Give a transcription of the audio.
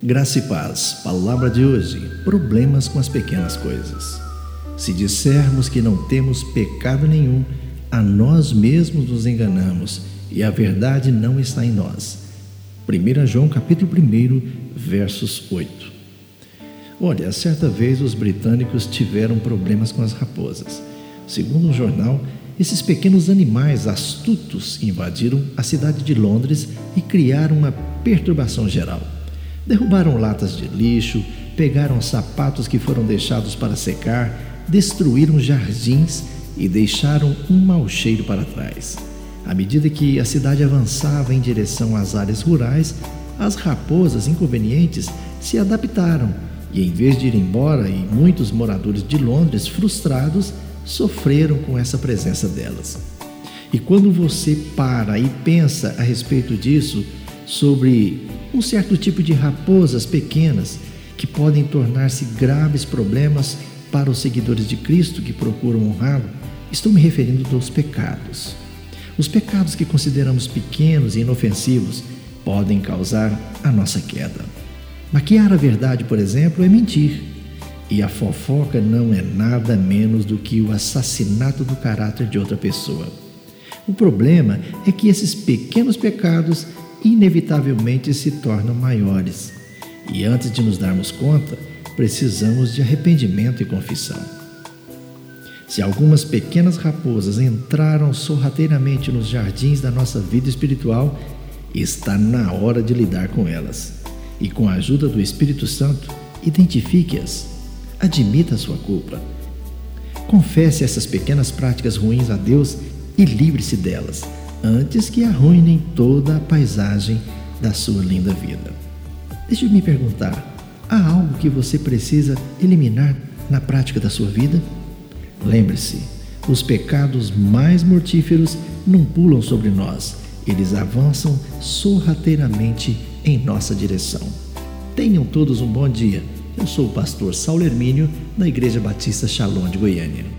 Graça e paz. Palavra de hoje: problemas com as pequenas coisas. Se dissermos que não temos pecado nenhum, a nós mesmos nos enganamos e a verdade não está em nós. 1 João capítulo 1, versos 8. Olha, certa vez os britânicos tiveram problemas com as raposas. Segundo um jornal, esses pequenos animais astutos invadiram a cidade de Londres e criaram uma perturbação geral. Derrubaram latas de lixo, pegaram sapatos que foram deixados para secar, destruíram jardins e deixaram um mau cheiro para trás. À medida que a cidade avançava em direção às áreas rurais, as raposas inconvenientes se adaptaram e, em vez de ir embora, e muitos moradores de Londres, frustrados, sofreram com essa presença delas. E quando você para e pensa a respeito disso, sobre um certo tipo de raposas pequenas que podem tornar-se graves problemas para os seguidores de Cristo que procuram honrá-lo, estou me referindo aos pecados. Os pecados que consideramos pequenos e inofensivos podem causar a nossa queda. Maquiar a verdade, por exemplo, é mentir. E a fofoca não é nada menos do que o assassinato do caráter de outra pessoa. O problema é que esses pequenos pecados inevitavelmente se tornam maiores. E antes de nos darmos conta, precisamos de arrependimento e confissão. Se algumas pequenas raposas entraram sorrateiramente nos jardins da nossa vida espiritual, está na hora de lidar com elas. E com a ajuda do Espírito Santo, identifique-as. Admita a sua culpa. Confesse essas pequenas práticas ruins a Deus e livre-se delas antes que arruinem toda a paisagem da sua linda vida. Deixe me perguntar: há algo que você precisa eliminar na prática da sua vida? Lembre-se, os pecados mais mortíferos não pulam sobre nós, eles avançam sorrateiramente em nossa direção. Tenham todos um bom dia. Eu sou o pastor Saulo Hermínio, da Igreja Batista Shalom de Goiânia.